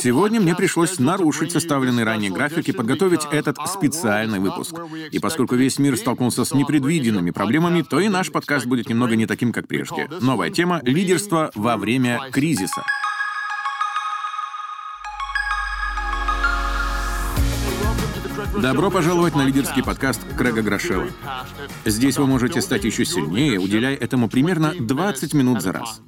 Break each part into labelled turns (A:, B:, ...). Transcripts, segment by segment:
A: Сегодня мне пришлось нарушить составленный ранее график и подготовить этот специальный выпуск. И поскольку весь мир столкнулся с непредвиденными проблемами, то и наш подкаст будет немного не таким, как прежде. Новая тема — лидерство во время кризиса. Добро пожаловать на лидерский подкаст Крэга Грошева. Здесь вы можете стать еще сильнее, уделяя этому примерно 20 минут за раз.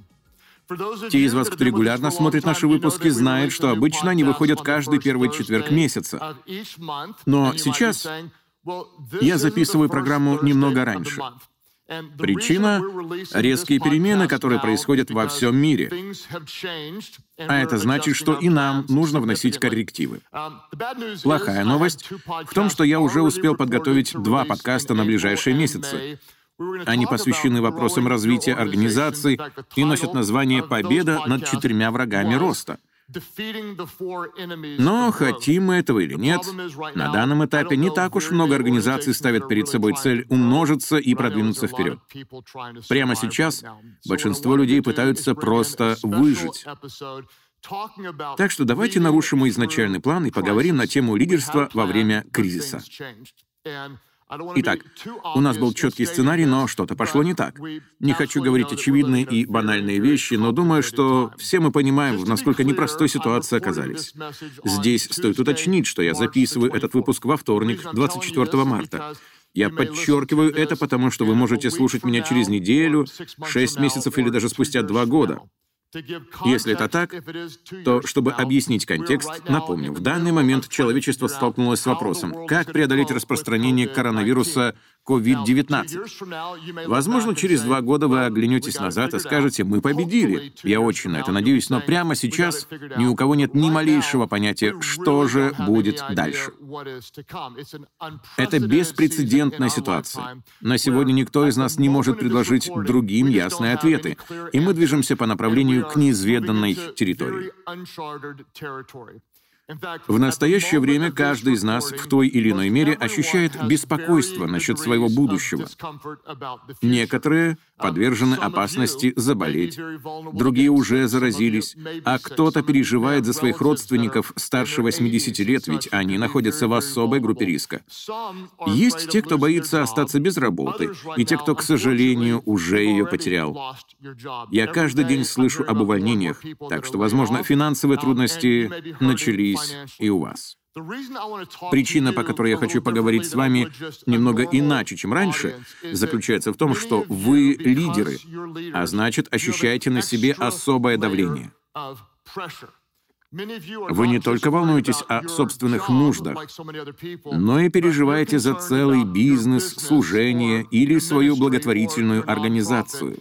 A: Те из вас, кто регулярно смотрит наши выпуски, знают, что обычно они выходят каждый первый четверг месяца. Но сейчас я записываю программу немного раньше. Причина — резкие перемены, которые происходят во всем мире. А это значит, что и нам нужно вносить коррективы. Плохая новость в том, что я уже успел подготовить два подкаста на ближайшие месяцы. Они посвящены вопросам развития организаций и носят название «Победа над четырьмя врагами роста». Но хотим мы этого или нет, на данном этапе не так уж много организаций ставят перед собой цель умножиться и продвинуться вперед. Прямо сейчас большинство людей пытаются просто выжить. Так что давайте нарушим мой изначальный план и поговорим на тему лидерства во время кризиса. Итак, у нас был четкий сценарий, но что-то пошло не так. Не хочу говорить очевидные и банальные вещи, но думаю, что все мы понимаем, в насколько непростой ситуации оказались. Здесь стоит уточнить, что я записываю этот выпуск во вторник, 24 марта. Я подчеркиваю это, потому что вы можете слушать меня через неделю, шесть месяцев или даже спустя два года. Если это так, то, чтобы объяснить контекст, напомню, в данный момент человечество столкнулось с вопросом, как преодолеть распространение коронавируса COVID-19. Возможно, через два года вы оглянетесь назад и скажете, мы победили. Я очень на это надеюсь, но прямо сейчас ни у кого нет ни малейшего понятия, что же будет дальше. Это беспрецедентная ситуация. На сегодня никто из нас не может предложить другим ясные ответы, и мы движемся по направлению к неизведанной территории. В настоящее время каждый из нас в той или иной мере ощущает беспокойство насчет своего будущего. Некоторые подвержены опасности заболеть, другие уже заразились, а кто-то переживает за своих родственников старше 80 лет, ведь они находятся в особой группе риска. Есть те, кто боится остаться без работы, и те, кто, к сожалению, уже ее потерял. Я каждый день слышу об увольнениях, так что, возможно, финансовые трудности начались и у вас. Причина, по которой я хочу поговорить с вами немного иначе, чем раньше, заключается в том, что вы лидеры, а значит, ощущаете на себе особое давление. Вы не только волнуетесь о собственных нуждах, но и переживаете за целый бизнес, служение или свою благотворительную организацию.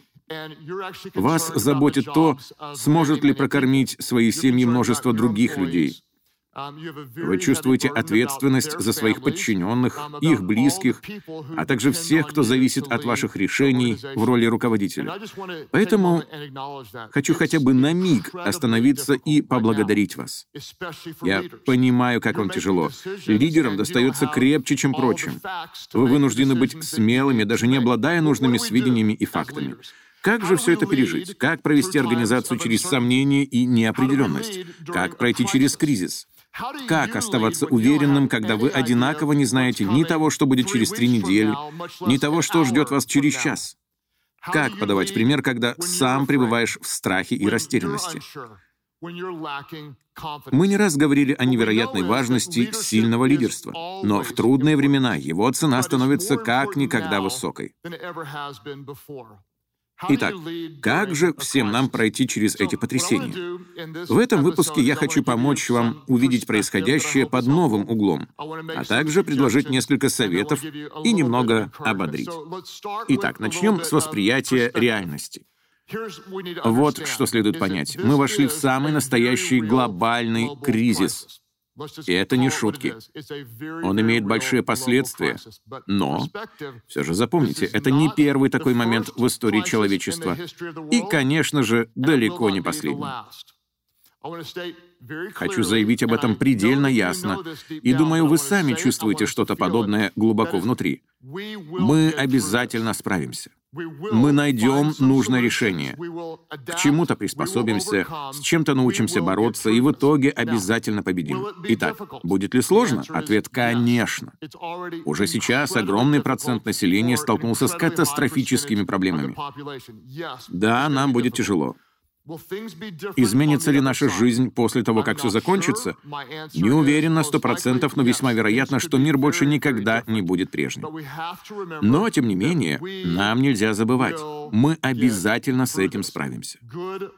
A: Вас заботит то, сможет ли прокормить свои семьи множество других людей. Вы чувствуете ответственность за своих подчиненных, их близких, а также всех, кто зависит от ваших решений в роли руководителя. Поэтому хочу хотя бы на миг остановиться и поблагодарить вас. Я понимаю, как вам тяжело. Лидерам достается крепче, чем прочим. Вы вынуждены быть смелыми, даже не обладая нужными сведениями и фактами. Как же все это пережить? Как провести организацию через сомнения и неопределенность? Как пройти через кризис? Как оставаться уверенным, когда вы одинаково не знаете ни того, что будет через три недели, ни того, что ждет вас через час? Как подавать пример, когда сам пребываешь в страхе и растерянности? Мы не раз говорили о невероятной важности сильного лидерства, но в трудные времена его цена становится как никогда высокой. Итак, как же всем нам пройти через эти потрясения? В этом выпуске я хочу помочь вам увидеть происходящее под новым углом, а также предложить несколько советов и немного ободрить. Итак, начнем с восприятия реальности. Вот что следует понять. Мы вошли в самый настоящий глобальный кризис. И это не шутки. Он имеет большие последствия, но, все же запомните, это не первый такой момент в истории человечества. И, конечно же, далеко не последний. Хочу заявить об этом предельно ясно, и думаю, вы сами чувствуете что-то подобное глубоко внутри. Мы обязательно справимся. Мы найдем нужное решение. К чему-то приспособимся, с чем-то научимся бороться и в итоге обязательно победим. Итак, будет ли сложно? Ответ – конечно. Уже сейчас огромный процент населения столкнулся с катастрофическими проблемами. Да, нам будет тяжело. Изменится ли наша жизнь после того, как все закончится? Не уверен на сто процентов, но весьма вероятно, что мир больше никогда не будет прежним. Но, тем не менее, нам нельзя забывать, мы обязательно с этим справимся.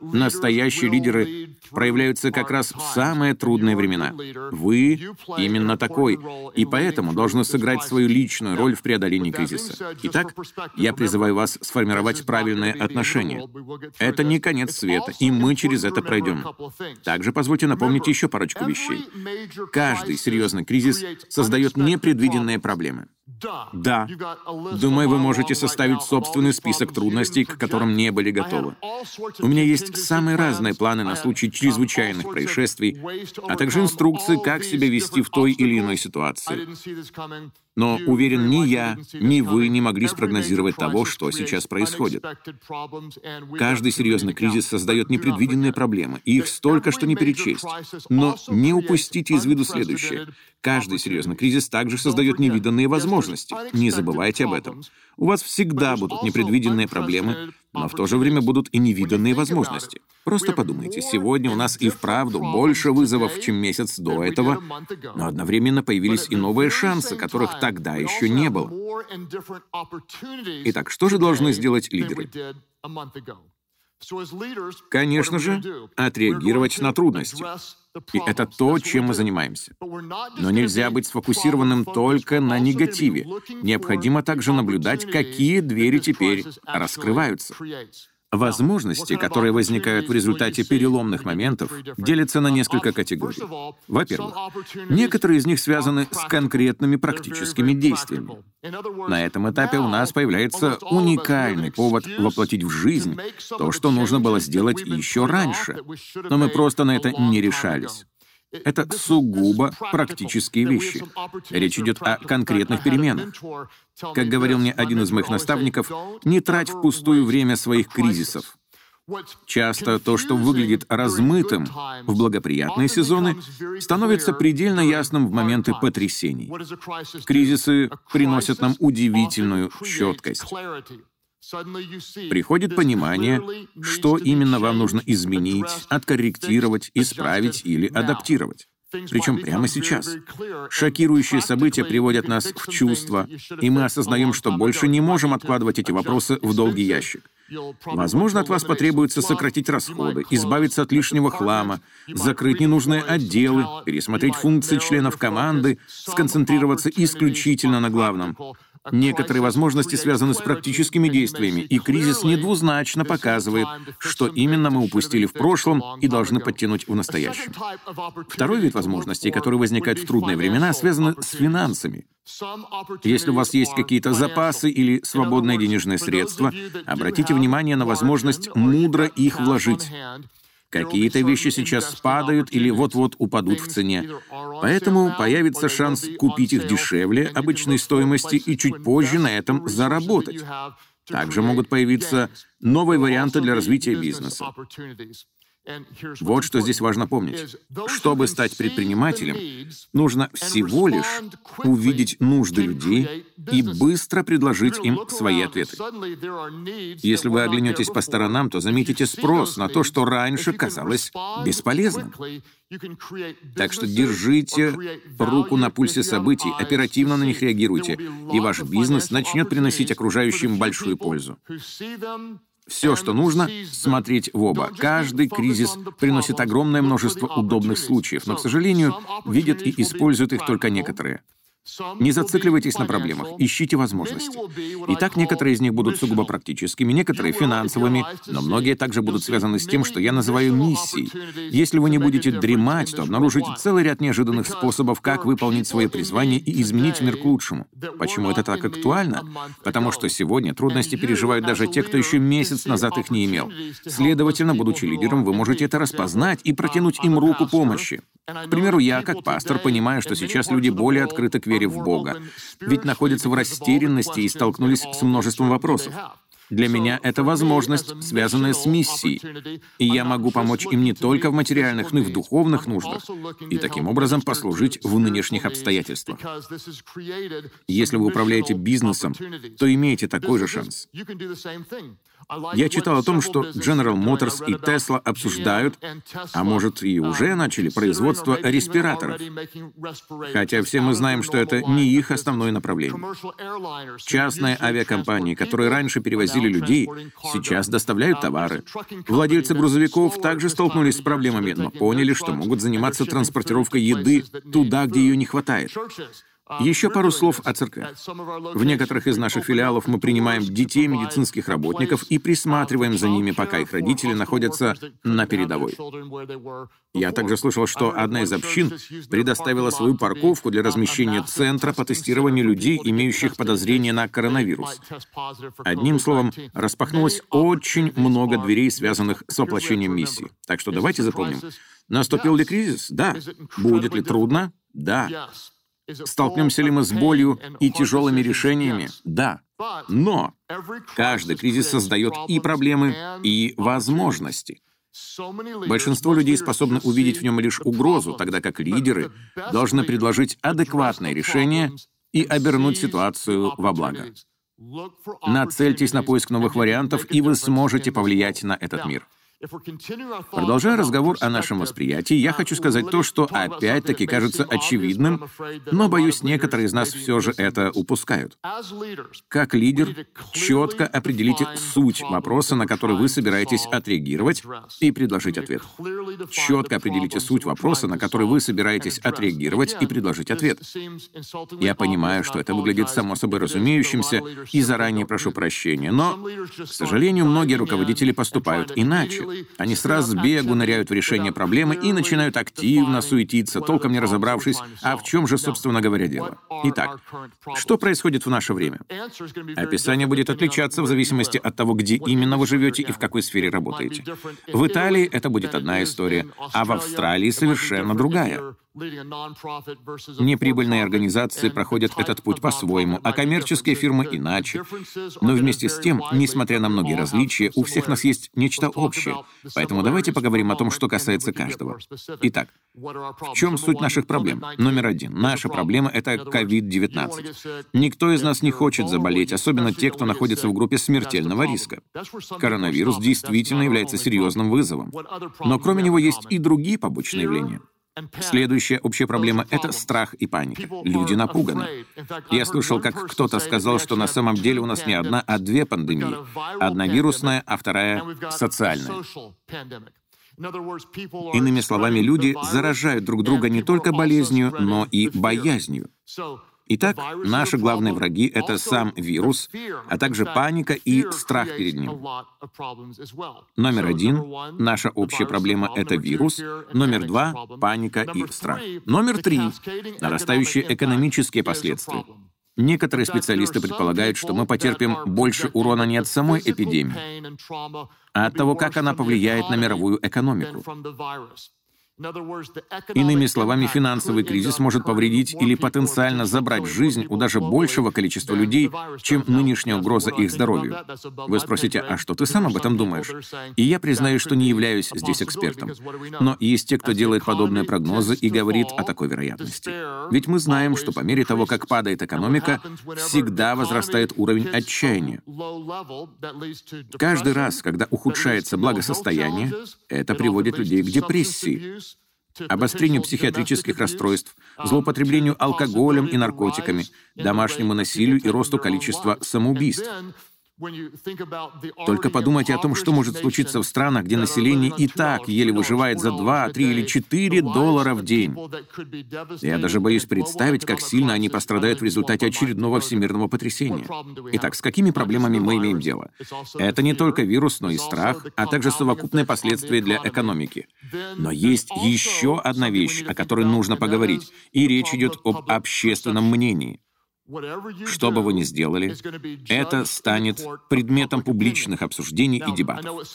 A: Настоящие лидеры проявляются как раз в самые трудные времена. Вы именно такой, и поэтому должны сыграть свою личную роль в преодолении кризиса. Итак, я призываю вас сформировать правильные отношения. Это не конец света это, и мы через это пройдем. Также позвольте напомнить еще парочку вещей. Каждый серьезный кризис создает непредвиденные проблемы. Да. Думаю, вы можете составить собственный список трудностей, к которым не были готовы. У меня есть самые разные планы на случай чрезвычайных происшествий, а также инструкции, как себя вести в той или иной ситуации. Но, уверен, ни я, ни вы не могли спрогнозировать того, что сейчас происходит. Каждый серьезный кризис создает непредвиденные проблемы, и их столько, что не перечесть. Но не упустите из виду следующее. Каждый серьезный кризис также создает невиданные возможности. Не забывайте об этом. У вас всегда будут непредвиденные проблемы, но в то же время будут и невиданные возможности. Просто подумайте, сегодня у нас и вправду больше вызовов, чем месяц до этого, но одновременно появились и новые шансы, которых тогда еще не было. Итак, что же должны сделать лидеры? Конечно же, отреагировать на трудности. И это то, чем мы занимаемся. Но нельзя быть сфокусированным только на негативе. Необходимо также наблюдать, какие двери теперь раскрываются. Возможности, которые возникают в результате переломных моментов, делятся на несколько категорий. Во-первых, некоторые из них связаны с конкретными практическими действиями. На этом этапе у нас появляется уникальный повод воплотить в жизнь то, что нужно было сделать еще раньше, но мы просто на это не решались. Это сугубо практические вещи. Речь идет о конкретных переменах. Как говорил мне один из моих наставников, не трать впустую время своих кризисов. Часто то, что выглядит размытым в благоприятные сезоны, становится предельно ясным в моменты потрясений. Кризисы приносят нам удивительную четкость. Приходит понимание, что именно вам нужно изменить, откорректировать, исправить или адаптировать. Причем прямо сейчас. Шокирующие события приводят нас в чувство, и мы осознаем, что больше не можем откладывать эти вопросы в долгий ящик. Возможно, от вас потребуется сократить расходы, избавиться от лишнего хлама, закрыть ненужные отделы, пересмотреть функции членов команды, сконцентрироваться исключительно на главном. Некоторые возможности связаны с практическими действиями, и кризис недвузначно показывает, что именно мы упустили в прошлом и должны подтянуть в настоящем. Второй вид возможностей, который возникает в трудные времена, связан с финансами. Если у вас есть какие-то запасы или свободные денежные средства, обратите внимание на возможность мудро их вложить. Какие-то вещи сейчас падают или вот-вот упадут в цене. Поэтому появится шанс купить их дешевле обычной стоимости и чуть позже на этом заработать. Также могут появиться новые варианты для развития бизнеса. Вот что здесь важно помнить. Чтобы стать предпринимателем, нужно всего лишь увидеть нужды людей и быстро предложить им свои ответы. Если вы оглянетесь по сторонам, то заметите спрос на то, что раньше казалось бесполезным. Так что держите руку на пульсе событий, оперативно на них реагируйте, и ваш бизнес начнет приносить окружающим большую пользу. Все, что нужно, смотреть в оба. Каждый кризис приносит огромное множество удобных случаев, но, к сожалению, видят и используют их только некоторые. Не зацикливайтесь на проблемах, ищите возможности. Итак, некоторые из них будут сугубо практическими, некоторые — финансовыми, но многие также будут связаны с тем, что я называю миссией. Если вы не будете дремать, то обнаружите целый ряд неожиданных способов, как выполнить свое призвание и изменить мир к лучшему. Почему это так актуально? Потому что сегодня трудности переживают даже те, кто еще месяц назад их не имел. Следовательно, будучи лидером, вы можете это распознать и протянуть им руку помощи. К примеру, я, как пастор, понимаю, что сейчас люди более открыты к вере в Бога, ведь находятся в растерянности и столкнулись с множеством вопросов. Для меня это возможность, связанная с миссией. И я могу помочь им не только в материальных, но и в духовных нуждах, и таким образом послужить в нынешних обстоятельствах. Если вы управляете бизнесом, то имеете такой же шанс. Я читал о том, что General Motors и Tesla обсуждают, а может и уже начали производство респираторов. Хотя все мы знаем, что это не их основное направление. Частные авиакомпании, которые раньше перевозили людей, сейчас доставляют товары. Владельцы грузовиков также столкнулись с проблемами, но поняли, что могут заниматься транспортировкой еды туда, где ее не хватает. Еще пару слов о церквях. В некоторых из наших филиалов мы принимаем детей медицинских работников и присматриваем за ними, пока их родители находятся на передовой. Я также слышал, что одна из общин предоставила свою парковку для размещения центра по тестированию людей, имеющих подозрение на коронавирус. Одним словом, распахнулось очень много дверей, связанных с воплощением миссии. Так что давайте запомним. Наступил ли кризис? Да. Будет ли трудно? Да. Столкнемся ли мы с болью и тяжелыми решениями? Да. Но каждый кризис создает и проблемы, и возможности. Большинство людей способны увидеть в нем лишь угрозу, тогда как лидеры должны предложить адекватное решение и обернуть ситуацию во благо. Нацельтесь на поиск новых вариантов, и вы сможете повлиять на этот мир. Продолжая разговор о нашем восприятии, я хочу сказать то, что опять-таки кажется очевидным, но, боюсь, некоторые из нас все же это упускают. Как лидер, четко определите суть вопроса, на который вы собираетесь отреагировать, и предложить ответ. Четко определите суть вопроса, на который вы собираетесь отреагировать, и предложить ответ. Я понимаю, что это выглядит само собой разумеющимся, и заранее прошу прощения, но, к сожалению, многие руководители поступают иначе. Они сразу бегу ныряют в решение проблемы и начинают активно суетиться, толком не разобравшись, а в чем же, собственно говоря, дело. Итак, что происходит в наше время? Описание будет отличаться в зависимости от того, где именно вы живете и в какой сфере работаете. В Италии это будет одна история, а в Австралии совершенно другая. Неприбыльные организации проходят этот путь по-своему, а коммерческие фирмы иначе. Но вместе с тем, несмотря на многие различия, у всех нас есть нечто общее. Поэтому давайте поговорим о том, что касается каждого. Итак, в чем суть наших проблем? Номер один. Наша проблема — это COVID-19. Никто из нас не хочет заболеть, особенно те, кто находится в группе смертельного риска. Коронавирус действительно является серьезным вызовом. Но кроме него есть и другие побочные явления. Следующая общая проблема — это страх и паника. Люди напуганы. Я слышал, как кто-то сказал, что на самом деле у нас не одна, а две пандемии. Одна вирусная, а вторая социальная. Иными словами, люди заражают друг друга не только болезнью, но и боязнью. Итак, наши главные враги — это сам вирус, а также паника и страх перед ним. Номер один — наша общая проблема — это вирус. Номер два — паника и страх. Номер три — нарастающие экономические последствия. Некоторые специалисты предполагают, что мы потерпим больше урона не от самой эпидемии, а от того, как она повлияет на мировую экономику. Иными словами, финансовый кризис может повредить или потенциально забрать жизнь у даже большего количества людей, чем нынешняя угроза их здоровью. Вы спросите, а что ты сам об этом думаешь? И я признаю, что не являюсь здесь экспертом. Но есть те, кто делает подобные прогнозы и говорит о такой вероятности. Ведь мы знаем, что по мере того, как падает экономика, всегда возрастает уровень отчаяния. Каждый раз, когда ухудшается благосостояние, это приводит людей к депрессии, обострению психиатрических расстройств, злоупотреблению алкоголем и наркотиками, домашнему насилию и росту количества самоубийств. Только подумайте о том, что может случиться в странах, где население и так еле выживает за 2, 3 или 4 доллара в день. Я даже боюсь представить, как сильно они пострадают в результате очередного всемирного потрясения. Итак, с какими проблемами мы имеем дело? Это не только вирус, но и страх, а также совокупные последствия для экономики. Но есть еще одна вещь, о которой нужно поговорить, и речь идет об общественном мнении. Что бы вы ни сделали, это станет предметом публичных обсуждений и дебатов.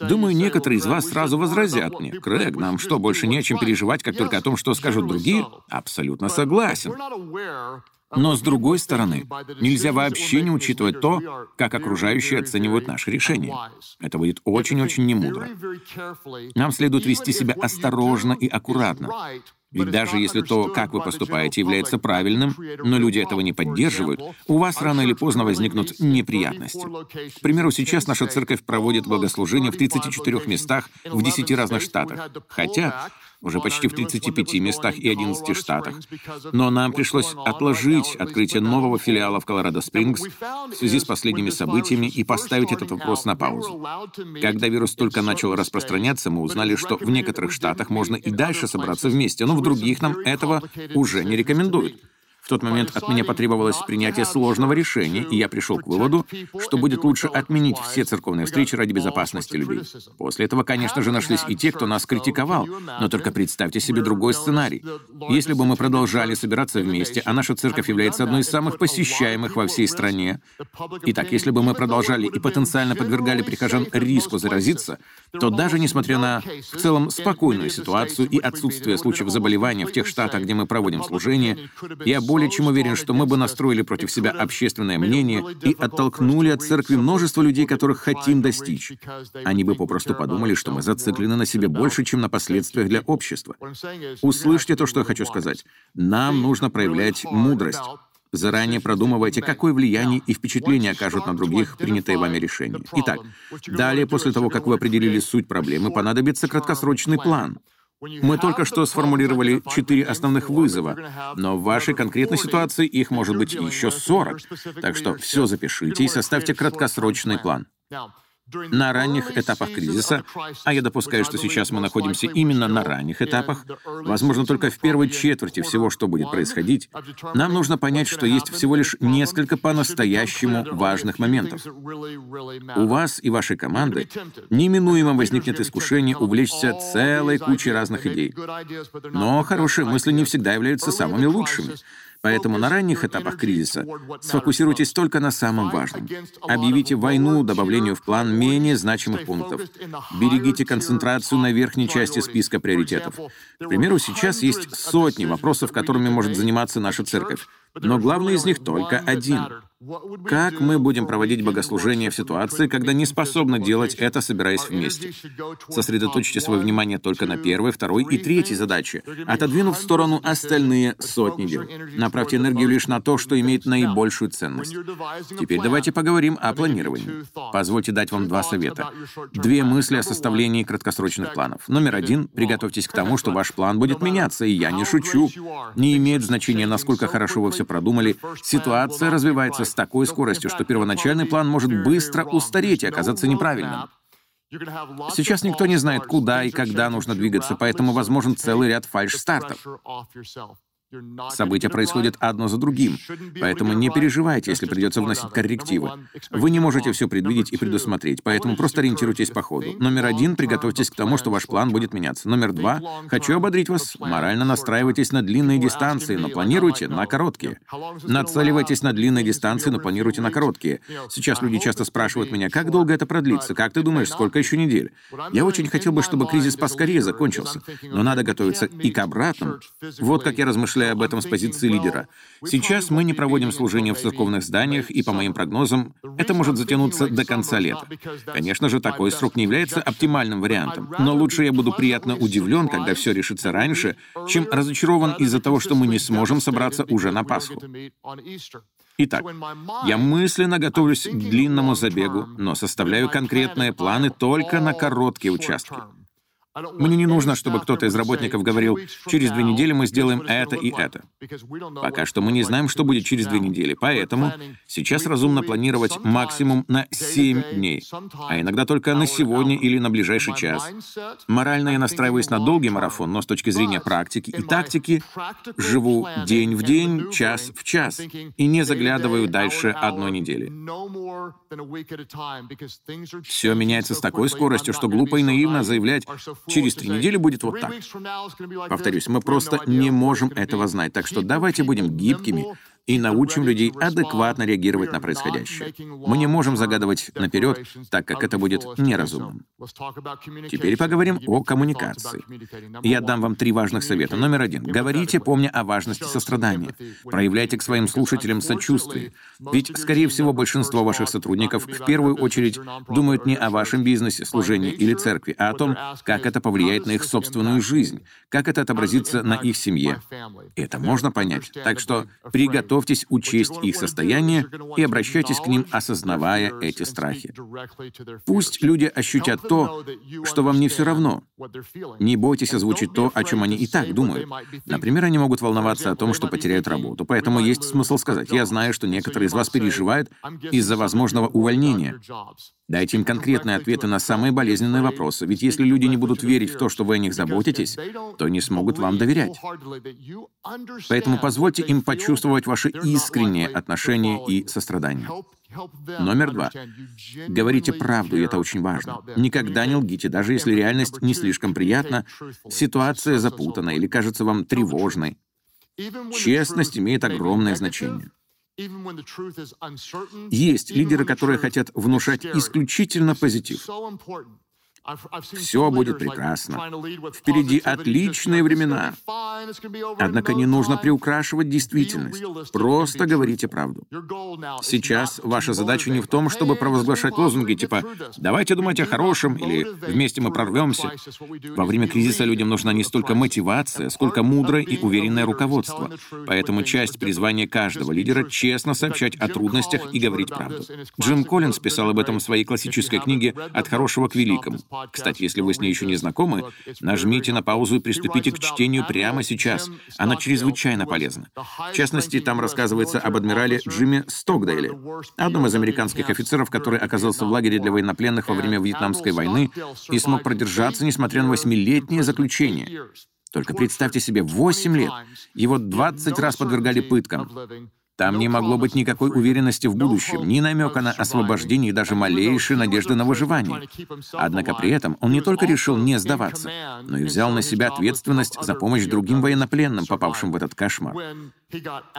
A: Думаю, некоторые из вас сразу возразят мне, «Крэг, нам что, больше не о чем переживать, как только о том, что скажут другие?» Абсолютно согласен. Но, с другой стороны, нельзя вообще не учитывать то, как окружающие оценивают наши решения. Это будет очень-очень немудро. Нам следует вести себя осторожно и аккуратно. Ведь даже если то, как вы поступаете, является правильным, но люди этого не поддерживают, у вас рано или поздно возникнут неприятности. К примеру, сейчас наша церковь проводит богослужение в 34 местах в 10 разных штатах. Хотя уже почти в 35 местах и 11 штатах. Но нам пришлось отложить открытие нового филиала в Колорадо-Спрингс в связи с последними событиями и поставить этот вопрос на паузу. Когда вирус только начал распространяться, мы узнали, что в некоторых штатах можно и дальше собраться вместе, но в других нам этого уже не рекомендуют. В тот момент от меня потребовалось принятие сложного решения, и я пришел к выводу, что будет лучше отменить все церковные встречи ради безопасности людей. После этого, конечно же, нашлись и те, кто нас критиковал, но только представьте себе другой сценарий. Если бы мы продолжали собираться вместе, а наша церковь является одной из самых посещаемых во всей стране, итак, если бы мы продолжали и потенциально подвергали прихожан риску заразиться, то даже несмотря на в целом спокойную ситуацию и отсутствие случаев заболевания в тех штатах, где мы проводим служение, я более более чем уверен, что мы бы настроили против себя общественное мнение и оттолкнули от церкви множество людей, которых хотим достичь. Они бы попросту подумали, что мы зациклены на себе больше, чем на последствиях для общества. Услышьте то, что я хочу сказать. Нам нужно проявлять мудрость. Заранее продумывайте, какое влияние и впечатление окажут на других принятые вами решения. Итак, далее, после того, как вы определили суть проблемы, понадобится краткосрочный план — мы только что сформулировали четыре основных вызова, но в вашей конкретной ситуации их может быть еще 40. Так что все запишите и составьте краткосрочный план. На ранних этапах кризиса, а я допускаю, что сейчас мы находимся именно на ранних этапах, возможно, только в первой четверти всего, что будет происходить, нам нужно понять, что есть всего лишь несколько по-настоящему важных моментов. У вас и вашей команды неминуемо возникнет искушение увлечься целой кучей разных идей. Но хорошие мысли не всегда являются самыми лучшими. Поэтому на ранних этапах кризиса сфокусируйтесь только на самом важном. Объявите войну добавлению в план менее значимых пунктов. Берегите концентрацию на верхней части списка приоритетов. К примеру, сейчас есть сотни вопросов, которыми может заниматься наша церковь. Но главный из них только один — как мы будем проводить богослужение в ситуации, когда не способны делать это, собираясь вместе? Сосредоточьте свое внимание только на первой, второй и третьей задаче, отодвинув в сторону остальные сотни дел. Направьте энергию лишь на то, что имеет наибольшую ценность. Теперь давайте поговорим о планировании. Позвольте дать вам два совета. Две мысли о составлении краткосрочных планов. Номер один — приготовьтесь к тому, что ваш план будет меняться, и я не шучу. Не имеет значения, насколько хорошо вы все продумали, ситуация развивается с такой скоростью, что первоначальный план может быстро устареть и оказаться неправильным. Сейчас никто не знает, куда и когда нужно двигаться, поэтому возможен целый ряд фальш-стартов. События происходят одно за другим, поэтому не переживайте, если придется вносить коррективы. Вы не можете все предвидеть и предусмотреть, поэтому просто ориентируйтесь по ходу. Номер один — приготовьтесь к тому, что ваш план будет меняться. Номер два — хочу ободрить вас, морально настраивайтесь на длинные дистанции, но планируйте на короткие. Нацеливайтесь на длинные дистанции, но планируйте на короткие. Сейчас люди часто спрашивают меня, как долго это продлится, как ты думаешь, сколько еще недель? Я очень хотел бы, чтобы кризис поскорее закончился, но надо готовиться и к обратному. Вот как я размышляю размышляя об этом с позиции лидера. Сейчас мы не проводим служения в церковных зданиях, и, по моим прогнозам, это может затянуться до конца лета. Конечно же, такой срок не является оптимальным вариантом, но лучше я буду приятно удивлен, когда все решится раньше, чем разочарован из-за того, что мы не сможем собраться уже на Пасху. Итак, я мысленно готовлюсь к длинному забегу, но составляю конкретные планы только на короткие участки. Мне не нужно, чтобы кто-то из работников говорил, через две недели мы сделаем это и это. Пока что мы не знаем, что будет через две недели, поэтому сейчас разумно планировать максимум на 7 дней, а иногда только на сегодня или на ближайший час. Морально я настраиваюсь на долгий марафон, но с точки зрения практики и тактики живу день в день, час в час, и не заглядываю дальше одной недели. Все меняется с такой скоростью, что глупо и наивно заявлять, Через три недели будет вот так. Повторюсь, мы просто не можем этого знать, так что давайте будем гибкими и научим людей адекватно реагировать на происходящее. Мы не можем загадывать наперед, так как это будет неразумным. Теперь поговорим о коммуникации. Я дам вам три важных совета. Номер один. Говорите, помня о важности сострадания. Проявляйте к своим слушателям сочувствие. Ведь, скорее всего, большинство ваших сотрудников в первую очередь думают не о вашем бизнесе, служении или церкви, а о том, как это повлияет на их собственную жизнь, как это отобразится на их семье. Это можно понять. Так что приготовьтесь учесть их состояние и обращайтесь к ним, осознавая эти страхи. Пусть люди ощутят то, что вам не все равно. Не бойтесь озвучить то, о чем они и так думают. Например, они могут волноваться о том, что потеряют работу. Поэтому есть смысл сказать, я знаю, что некоторые из вас переживают из-за возможного увольнения. Дайте им конкретные ответы на самые болезненные вопросы, ведь если люди не будут верить в то, что вы о них заботитесь, то не смогут вам доверять. Поэтому позвольте им почувствовать ваше искреннее отношение и сострадание. Номер два. Говорите правду, и это очень важно. Никогда не лгите, даже если реальность не слишком приятна, ситуация запутана или кажется вам тревожной. Честность имеет огромное значение. Есть лидеры, которые хотят внушать исключительно позитив. Все будет прекрасно. Впереди отличные времена. Однако не нужно приукрашивать действительность. Просто говорите правду. Сейчас ваша задача не в том, чтобы провозглашать лозунги типа «давайте думать о хорошем» или «вместе мы прорвемся». Во время кризиса людям нужна не столько мотивация, сколько мудрое и уверенное руководство. Поэтому часть призвания каждого лидера — честно сообщать о трудностях и говорить правду. Джим Коллинз писал об этом в своей классической книге «От хорошего к великому». Кстати, если вы с ней еще не знакомы, нажмите на паузу и приступите к чтению прямо сейчас. Она чрезвычайно полезна. В частности, там рассказывается об адмирале Джимми Стокдейле, одном из американских офицеров, который оказался в лагере для военнопленных во время Вьетнамской войны и смог продержаться, несмотря на восьмилетнее заключение. Только представьте себе, 8 лет. Его 20 раз подвергали пыткам. Там не могло быть никакой уверенности в будущем, ни намека на освобождение и даже малейшей надежды на выживание. Однако при этом он не только решил не сдаваться, но и взял на себя ответственность за помощь другим военнопленным, попавшим в этот кошмар.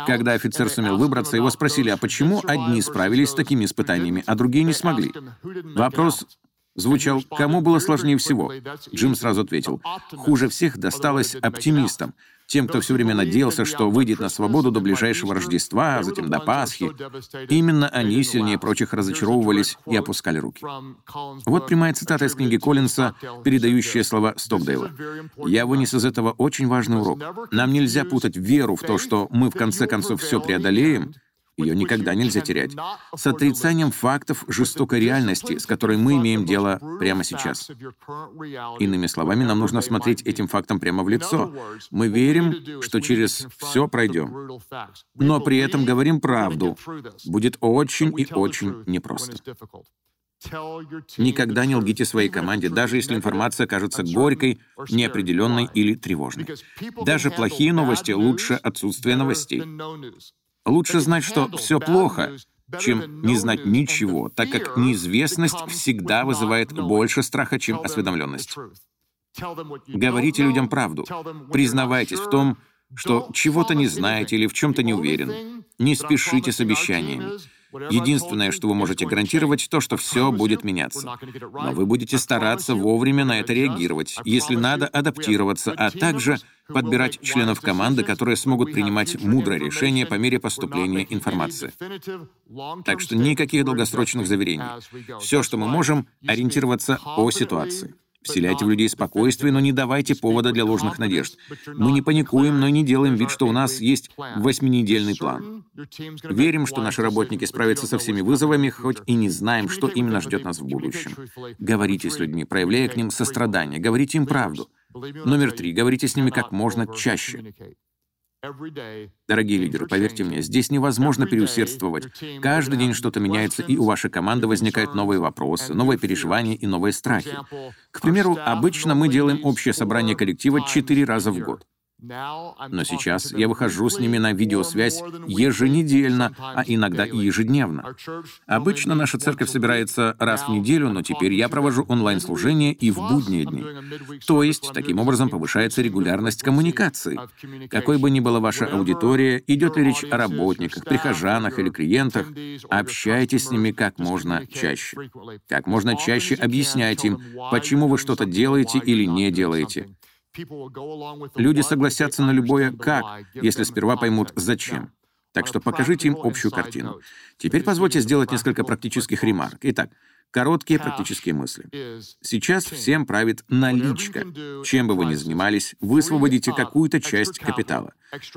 A: Когда офицер сумел выбраться, его спросили, а почему одни справились с такими испытаниями, а другие не смогли? Вопрос звучал «Кому было сложнее всего?» Джим сразу ответил «Хуже всех досталось оптимистам, тем, кто все время надеялся, что выйдет на свободу до ближайшего Рождества, а затем до Пасхи. Именно они сильнее прочих разочаровывались и опускали руки. Вот прямая цитата из книги Коллинса, передающая слова Стокдейла. «Я вынес из этого очень важный урок. Нам нельзя путать веру в то, что мы в конце концов все преодолеем, ее никогда нельзя терять. С отрицанием фактов жестокой реальности, с которой мы имеем дело прямо сейчас. Иными словами, нам нужно смотреть этим фактам прямо в лицо. Мы верим, что через все пройдем. Но при этом говорим правду. Будет очень и очень непросто. Никогда не лгите своей команде, даже если информация кажется горькой, неопределенной или тревожной. Даже плохие новости лучше отсутствия новостей. Лучше знать, что все плохо, чем не знать ничего, так как неизвестность всегда вызывает больше страха, чем осведомленность. Говорите людям правду. Признавайтесь в том, что чего-то не знаете или в чем-то не уверены. Не спешите с обещаниями. Единственное, что вы можете гарантировать, то, что все будет меняться. Но вы будете стараться вовремя на это реагировать, если надо, адаптироваться, а также подбирать членов команды, которые смогут принимать мудрое решение по мере поступления информации. Так что никаких долгосрочных заверений. Все, что мы можем, ориентироваться по ситуации. Вселяйте в людей спокойствие, но не давайте повода для ложных надежд. Мы не паникуем, но и не делаем вид, что у нас есть восьминедельный план. Верим, что наши работники справятся со всеми вызовами, хоть и не знаем, что именно ждет нас в будущем. Говорите с людьми, проявляя к ним сострадание, говорите им правду. Номер три. Говорите с ними как можно чаще. Дорогие лидеры, поверьте мне, здесь невозможно переусердствовать. Каждый день что-то меняется, и у вашей команды возникают новые вопросы, новые переживания и новые страхи. К примеру, обычно мы делаем общее собрание коллектива четыре раза в год. Но сейчас я выхожу с ними на видеосвязь еженедельно, а иногда и ежедневно. Обычно наша церковь собирается раз в неделю, но теперь я провожу онлайн-служение и в будние дни. То есть, таким образом, повышается регулярность коммуникации. Какой бы ни была ваша аудитория, идет ли речь о работниках, прихожанах или клиентах, общайтесь с ними как можно чаще. Как можно чаще объясняйте им, почему вы что-то делаете или не делаете. Люди согласятся на любое «как», если сперва поймут «зачем». Так что покажите им общую картину. Теперь позвольте сделать несколько практических ремарок. Итак, Короткие практические мысли. Сейчас всем правит наличка. Чем бы вы ни занимались, высвободите какую-то часть капитала.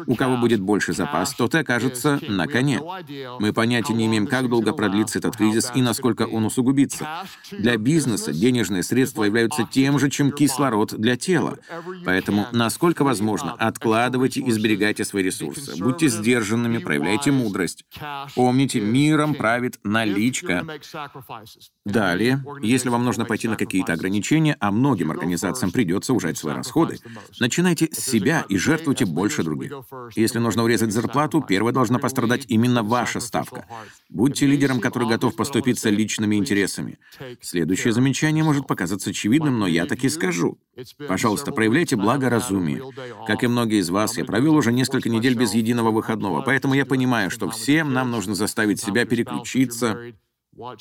A: У кого будет больше запас, тот и окажется на коне. Мы понятия не имеем, как долго продлится этот кризис и насколько он усугубится. Для бизнеса денежные средства являются тем же, чем кислород для тела. Поэтому, насколько возможно, откладывайте и сберегайте свои ресурсы. Будьте сдержанными, проявляйте мудрость. Помните, миром правит наличка. Далее, если вам нужно пойти на какие-то ограничения, а многим организациям придется ужать свои расходы, начинайте с себя и жертвуйте больше других. Если нужно урезать зарплату, первой должна пострадать именно ваша ставка. Будьте лидером, который готов поступиться личными интересами. Следующее замечание может показаться очевидным, но я таки скажу. Пожалуйста, проявляйте благоразумие. Как и многие из вас, я провел уже несколько недель без единого выходного, поэтому я понимаю, что всем нам нужно заставить себя переключиться,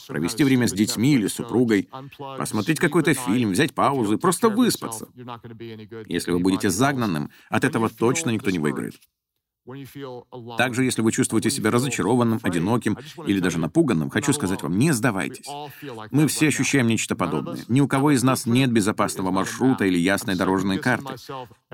A: провести время с детьми или супругой, посмотреть какой-то фильм, взять паузу и просто выспаться. Если вы будете загнанным, от этого точно никто не выиграет. Также, если вы чувствуете себя разочарованным, одиноким или даже напуганным, хочу сказать вам, не сдавайтесь. Мы все ощущаем нечто подобное. Ни у кого из нас нет безопасного маршрута или ясной дорожной карты.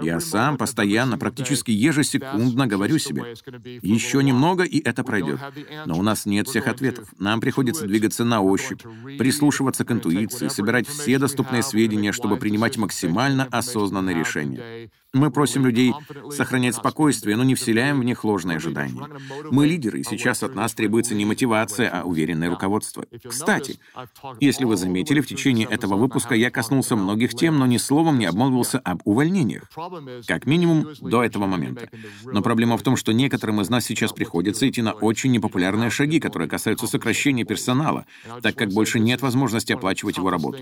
A: Я сам постоянно, практически ежесекундно говорю себе, еще немного, и это пройдет. Но у нас нет всех ответов. Нам приходится двигаться на ощупь, прислушиваться к интуиции, собирать все доступные сведения, чтобы принимать максимально осознанные решения. Мы просим людей сохранять спокойствие, но не вселяем в них ложные ожидания. Мы лидеры, и сейчас от нас требуется не мотивация, а уверенное руководство. Кстати, если вы заметили, в течение этого выпуска я коснулся многих тем, но ни словом не обмолвился об увольнениях. Как минимум, до этого момента. Но проблема в том, что некоторым из нас сейчас приходится идти на очень непопулярные шаги, которые касаются сокращения персонала, так как больше нет возможности оплачивать его работу.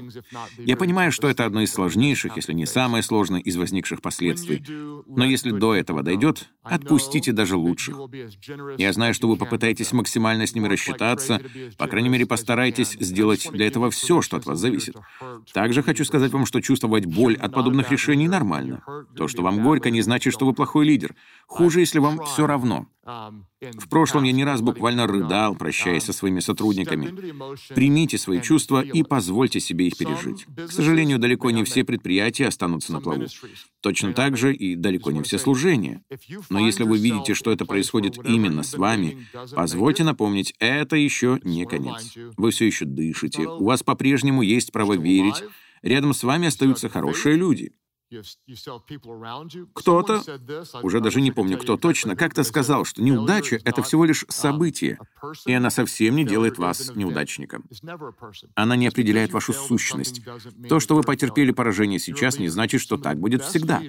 A: Я понимаю, что это одно из сложнейших, если не самое сложное из возникших последствий. Но если до этого дойдет, отпустите даже лучших. Я знаю, что вы попытаетесь максимально с ними рассчитаться, по крайней мере, постарайтесь сделать для этого все, что от вас зависит. Также хочу сказать вам, что чувствовать боль от подобных решений нормально. То, что вам горько, не значит, что вы плохой лидер. Хуже, если вам все равно. В прошлом я не раз буквально рыдал, прощаясь со своими сотрудниками. Примите свои чувства и позвольте себе их пережить. К сожалению, далеко не все предприятия останутся на плаву. Точно так же и далеко не все служения. Но если вы видите, что это происходит именно с вами, позвольте напомнить, это еще не конец. Вы все еще дышите, у вас по-прежнему есть право верить, рядом с вами остаются хорошие люди. Кто-то, уже даже не помню, кто точно, как-то сказал, что неудача — это всего лишь событие, и она совсем не делает вас неудачником. Она не определяет вашу сущность. То, что вы потерпели поражение сейчас, не значит, что так будет всегда.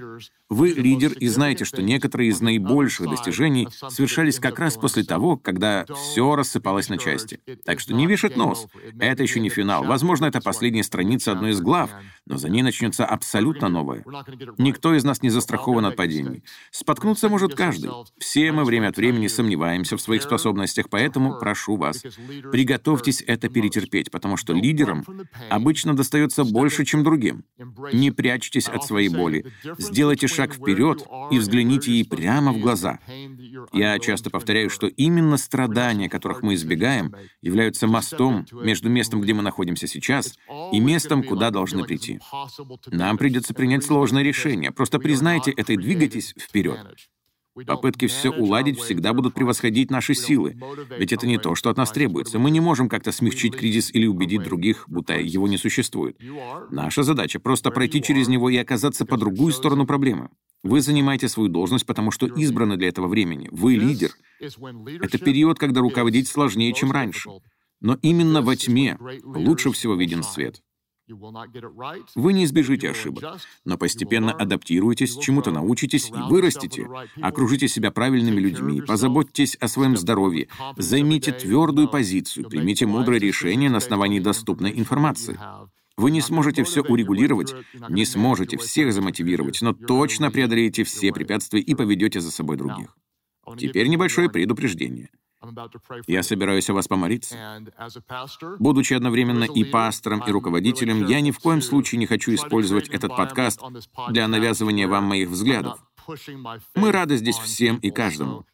A: Вы лидер и знаете, что некоторые из наибольших достижений совершались как раз после того, когда все рассыпалось на части. Так что не вешать нос. Это еще не финал. Возможно, это последняя страница одной из глав, но за ней начнется абсолютно новое. Никто из нас не застрахован от падений. Споткнуться может каждый. Все мы время от времени сомневаемся в своих способностях, поэтому прошу вас, приготовьтесь это перетерпеть, потому что лидерам обычно достается больше, чем другим. Не прячьтесь от своей боли. Сделайте шаг вперед и взгляните ей прямо в глаза. Я часто повторяю, что именно страдания, которых мы избегаем, являются мостом между местом, где мы находимся сейчас, и местом, куда должны прийти. Нам придется принять сложное решение. Просто признайте это и двигайтесь вперед. Попытки все уладить всегда будут превосходить наши силы, ведь это не то, что от нас требуется. Мы не можем как-то смягчить кризис или убедить других, будто его не существует. Наша задача — просто пройти через него и оказаться по другую сторону проблемы. Вы занимаете свою должность, потому что избраны для этого времени. Вы лидер. Это период, когда руководить сложнее, чем раньше. Но именно во тьме лучше всего виден свет. Вы не избежите ошибок, но постепенно адаптируетесь, чему-то научитесь и вырастете. Окружите себя правильными людьми, позаботьтесь о своем здоровье, займите твердую позицию, примите мудрое решение на основании доступной информации. Вы не сможете все урегулировать, не сможете всех замотивировать, но точно преодолеете все препятствия и поведете за собой других. Теперь небольшое предупреждение. Я собираюсь о вас помолиться. Будучи одновременно и пастором, и руководителем, я ни в коем случае не хочу использовать этот подкаст для навязывания вам моих взглядов. Мы рады здесь всем и каждому.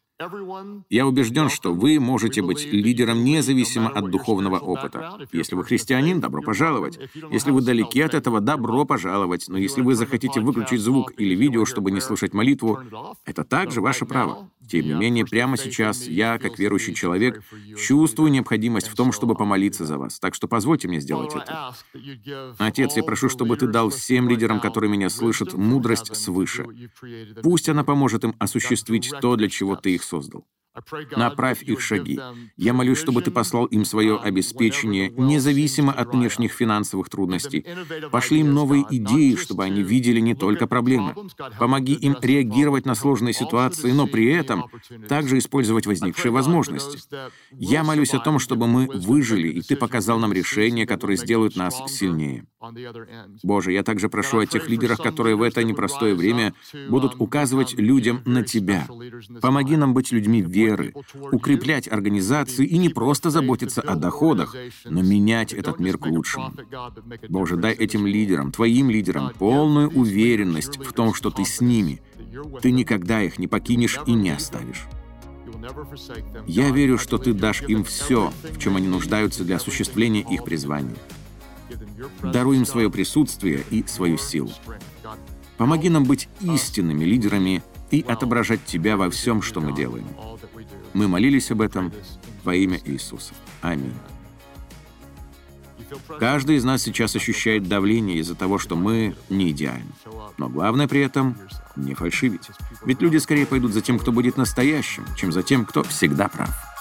A: Я убежден, что вы можете быть лидером независимо от духовного опыта. Если вы христианин, добро пожаловать. Если вы далеки от этого, добро пожаловать. Но если вы захотите выключить звук или видео, чтобы не слышать молитву, это также ваше право. Тем не менее, прямо сейчас я, как верующий человек, чувствую необходимость в том, чтобы помолиться за вас. Так что позвольте мне сделать это. Отец, я прошу, чтобы ты дал всем лидерам, которые меня слышат, мудрость свыше. Пусть она поможет им осуществить то, для чего ты их создал. Направь их шаги. Я молюсь, чтобы ты послал им свое обеспечение, независимо от внешних финансовых трудностей. Пошли им новые идеи, чтобы они видели не только проблемы. Помоги им реагировать на сложные ситуации, но при этом также использовать возникшие возможности. Я молюсь о том, чтобы мы выжили, и ты показал нам решения, которые сделают нас сильнее. Боже, я также прошу о тех лидерах, которые в это непростое время будут указывать людям на Тебя. Помоги нам быть людьми веры, укреплять организации и не просто заботиться о доходах, но менять этот мир к лучшему. Боже, дай этим лидерам, Твоим лидерам, полную уверенность в том, что Ты с ними. Ты никогда их не покинешь и не оставишь. Я верю, что Ты дашь им все, в чем они нуждаются для осуществления их призвания. Даруй им свое присутствие и свою силу. Помоги нам быть истинными лидерами и отображать Тебя во всем, что мы делаем. Мы молились об этом во имя Иисуса. Аминь. Каждый из нас сейчас ощущает давление из-за того, что мы не идеальны. Но главное при этом — не фальшивить. Ведь люди скорее пойдут за тем, кто будет настоящим, чем за тем, кто всегда прав.